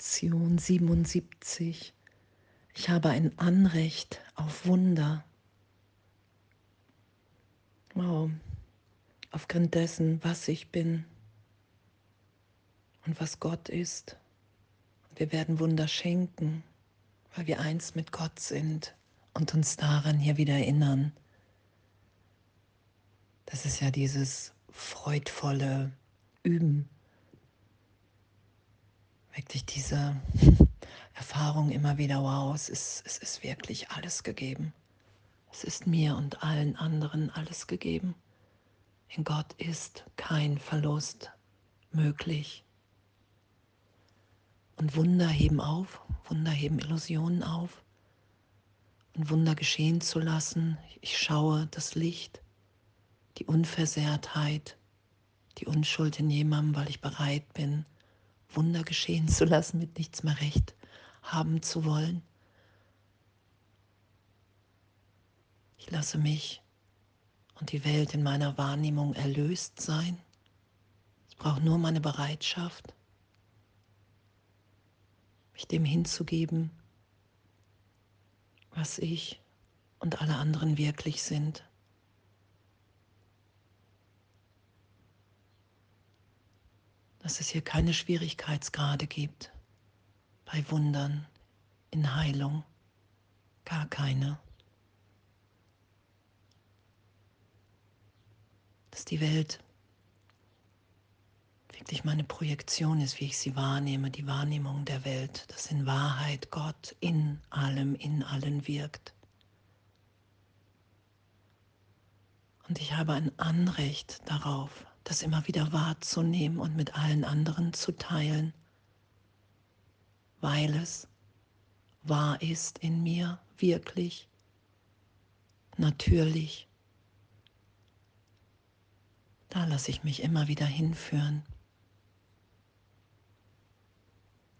Lektion 77. Ich habe ein Anrecht auf Wunder. Wow, aufgrund dessen, was ich bin und was Gott ist. Wir werden Wunder schenken, weil wir eins mit Gott sind und uns daran hier wieder erinnern. Das ist ja dieses freudvolle Üben. Wirklich diese Erfahrung immer wieder, wow, es ist, es ist wirklich alles gegeben. Es ist mir und allen anderen alles gegeben. In Gott ist kein Verlust möglich. Und Wunder heben auf, Wunder heben Illusionen auf. Und Wunder geschehen zu lassen. Ich schaue das Licht, die Unversehrtheit, die Unschuld in jemandem, weil ich bereit bin, Wunder geschehen zu lassen, mit nichts mehr recht haben zu wollen. Ich lasse mich und die Welt in meiner Wahrnehmung erlöst sein. Es braucht nur meine Bereitschaft, mich dem hinzugeben, was ich und alle anderen wirklich sind. Dass es hier keine Schwierigkeitsgrade gibt bei Wundern in Heilung, gar keine. Dass die Welt wirklich meine Projektion ist, wie ich sie wahrnehme, die Wahrnehmung der Welt, dass in Wahrheit Gott in allem, in allen wirkt. Und ich habe ein Anrecht darauf, das immer wieder wahrzunehmen und mit allen anderen zu teilen, weil es wahr ist in mir, wirklich, natürlich. Da lasse ich mich immer wieder hinführen.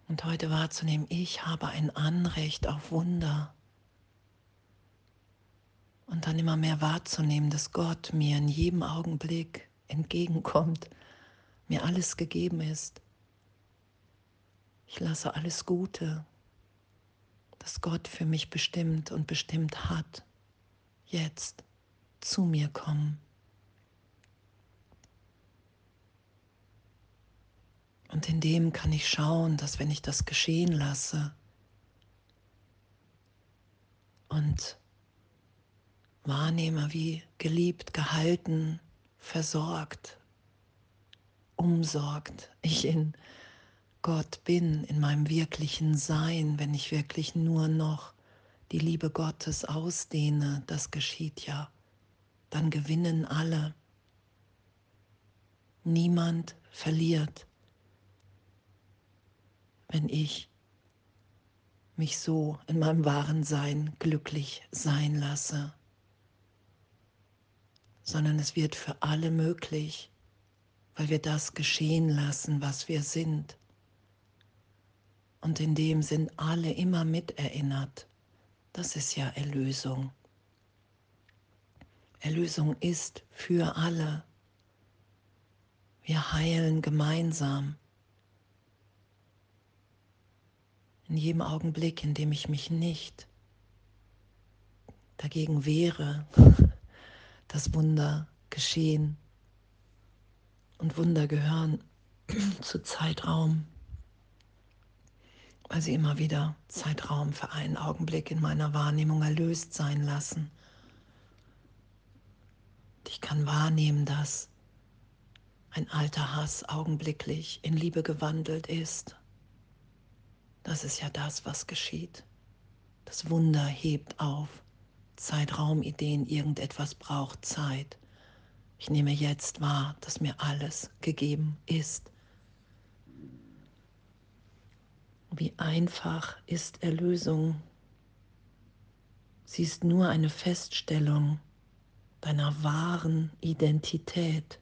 Und heute wahrzunehmen, ich habe ein Anrecht auf Wunder. Und dann immer mehr wahrzunehmen, dass Gott mir in jedem Augenblick entgegenkommt, mir alles gegeben ist. Ich lasse alles Gute, das Gott für mich bestimmt und bestimmt hat, jetzt zu mir kommen. Und in dem kann ich schauen, dass wenn ich das geschehen lasse und wahrnehme, wie geliebt, gehalten, versorgt, umsorgt ich in Gott bin, in meinem wirklichen Sein, wenn ich wirklich nur noch die Liebe Gottes ausdehne, das geschieht ja, dann gewinnen alle. Niemand verliert wenn ich mich so in meinem wahren Sein glücklich sein lasse, sondern es wird für alle möglich, weil wir das geschehen lassen, was wir sind. Und in dem sind alle immer miterinnert. Das ist ja Erlösung. Erlösung ist für alle. Wir heilen gemeinsam. in jedem Augenblick, in dem ich mich nicht dagegen wehre, dass Wunder geschehen. Und Wunder gehören zu Zeitraum, weil sie immer wieder Zeitraum für einen Augenblick in meiner Wahrnehmung erlöst sein lassen. Ich kann wahrnehmen, dass ein alter Hass augenblicklich in Liebe gewandelt ist das ist ja das, was geschieht. Das Wunder hebt auf. Zeitraumideen, irgendetwas braucht Zeit. Ich nehme jetzt wahr, dass mir alles gegeben ist. Wie einfach ist Erlösung. Sie ist nur eine Feststellung deiner wahren Identität.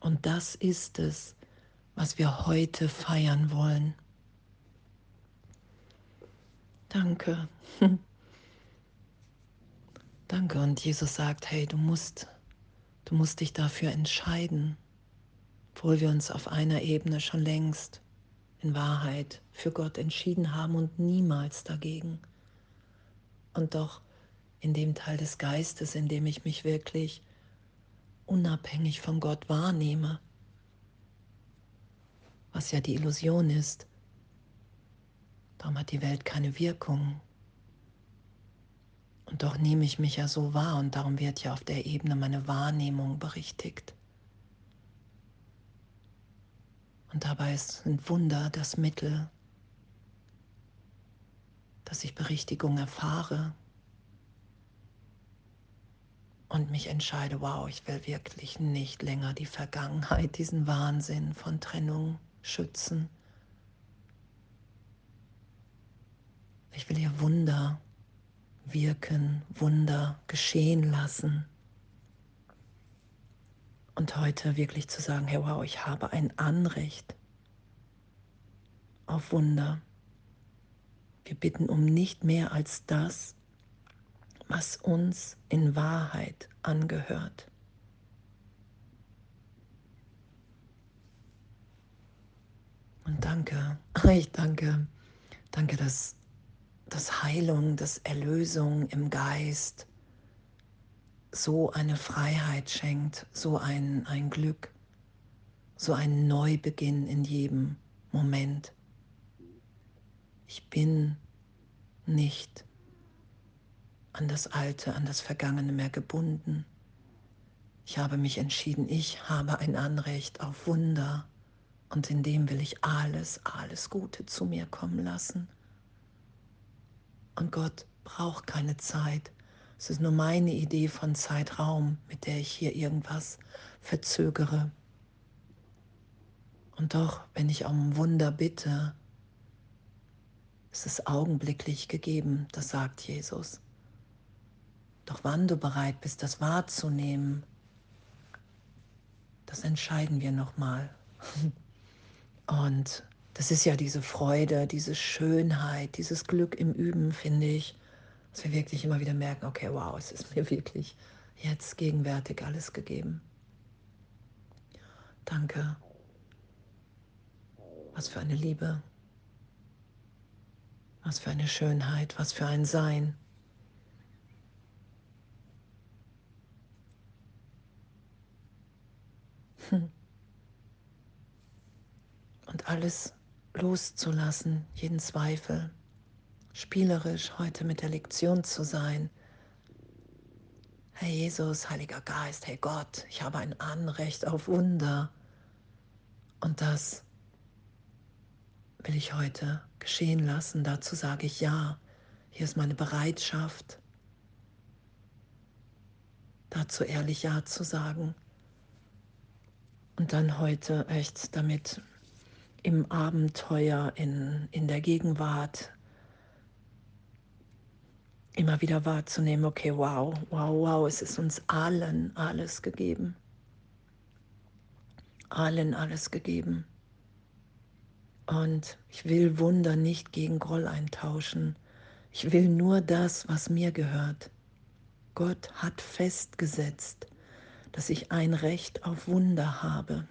Und das ist es, was wir heute feiern wollen. Danke. Danke. Und Jesus sagt, hey, du musst, du musst dich dafür entscheiden, obwohl wir uns auf einer Ebene schon längst in Wahrheit für Gott entschieden haben und niemals dagegen. Und doch in dem Teil des Geistes, in dem ich mich wirklich unabhängig von Gott wahrnehme, was ja die Illusion ist, darum hat die Welt keine Wirkung. Und doch nehme ich mich ja so wahr und darum wird ja auf der Ebene meine Wahrnehmung berichtigt. Und dabei ist ein Wunder das Mittel, dass ich Berichtigung erfahre und mich entscheide, wow, ich will wirklich nicht länger die Vergangenheit, diesen Wahnsinn von Trennung schützen. Ich will hier Wunder wirken, Wunder geschehen lassen. Und heute wirklich zu sagen, hey wow, ich habe ein Anrecht auf Wunder. Wir bitten um nicht mehr als das, was uns in Wahrheit angehört. Und danke, ich danke, danke, dass, dass Heilung, dass Erlösung im Geist, so eine Freiheit schenkt, so ein, ein Glück, so ein Neubeginn in jedem Moment. Ich bin nicht an das Alte, an das Vergangene mehr gebunden. Ich habe mich entschieden, ich habe ein Anrecht auf Wunder und in dem will ich alles, alles Gute zu mir kommen lassen. Und Gott braucht keine Zeit, es ist nur meine Idee von Zeitraum, mit der ich hier irgendwas verzögere. Und doch, wenn ich um Wunder bitte, ist es augenblicklich gegeben, das sagt Jesus. Doch wann du bereit bist, das wahrzunehmen, das entscheiden wir nochmal. Und das ist ja diese Freude, diese Schönheit, dieses Glück im Üben, finde ich, dass wir wirklich immer wieder merken, okay, wow, es ist mir wirklich jetzt gegenwärtig alles gegeben. Danke. Was für eine Liebe. Was für eine Schönheit, was für ein Sein. Hm. Und alles loszulassen, jeden Zweifel spielerisch heute mit der Lektion zu sein. Herr Jesus, Heiliger Geist, hey Gott, ich habe ein Anrecht auf Wunder. Und das will ich heute geschehen lassen. Dazu sage ich ja. Hier ist meine Bereitschaft, dazu ehrlich Ja zu sagen. Und dann heute echt damit im Abenteuer, in, in der Gegenwart, immer wieder wahrzunehmen, okay, wow, wow, wow, es ist uns allen alles gegeben. Allen alles gegeben. Und ich will Wunder nicht gegen Groll eintauschen. Ich will nur das, was mir gehört. Gott hat festgesetzt, dass ich ein Recht auf Wunder habe.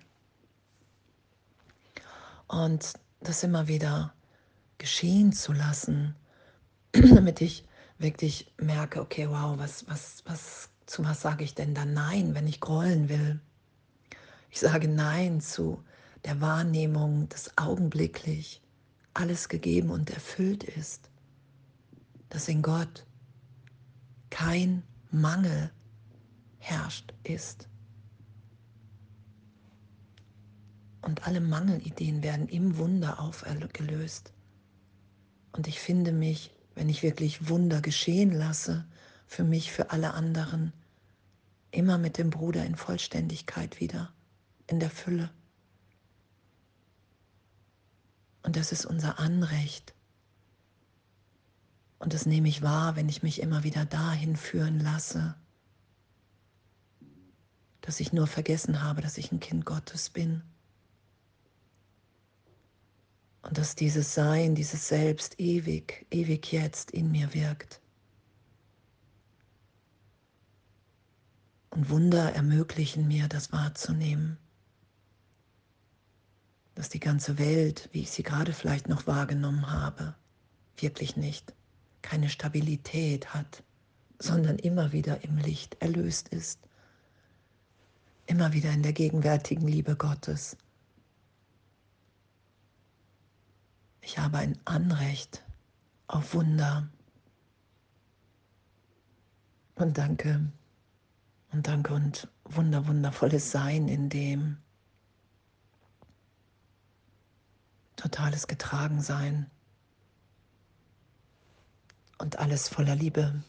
Und das immer wieder geschehen zu lassen, damit ich wirklich merke, okay, wow, was, was, was, zu was sage ich denn dann Nein, wenn ich grollen will? Ich sage Nein zu der Wahrnehmung, dass augenblicklich alles gegeben und erfüllt ist, dass in Gott kein Mangel herrscht ist. Und alle Mangelideen werden im Wunder aufgelöst. Und ich finde mich wenn ich wirklich Wunder geschehen lasse, für mich, für alle anderen, immer mit dem Bruder in Vollständigkeit wieder, in der Fülle. Und das ist unser Anrecht. Und das nehme ich wahr, wenn ich mich immer wieder dahin führen lasse, dass ich nur vergessen habe, dass ich ein Kind Gottes bin. Und dass dieses Sein, dieses Selbst ewig, ewig jetzt in mir wirkt. Und Wunder ermöglichen mir, das wahrzunehmen. dass die ganze Welt, wie ich sie gerade vielleicht noch wahrgenommen habe, wirklich nicht keine Stabilität hat, sondern immer wieder im Licht erlöst ist, immer wieder in der gegenwärtigen Liebe Gottes. Ich habe ein Anrecht auf Wunder. Und danke und danke und wunder, wundervolles Sein in dem. totales Getragensein und alles voller Liebe.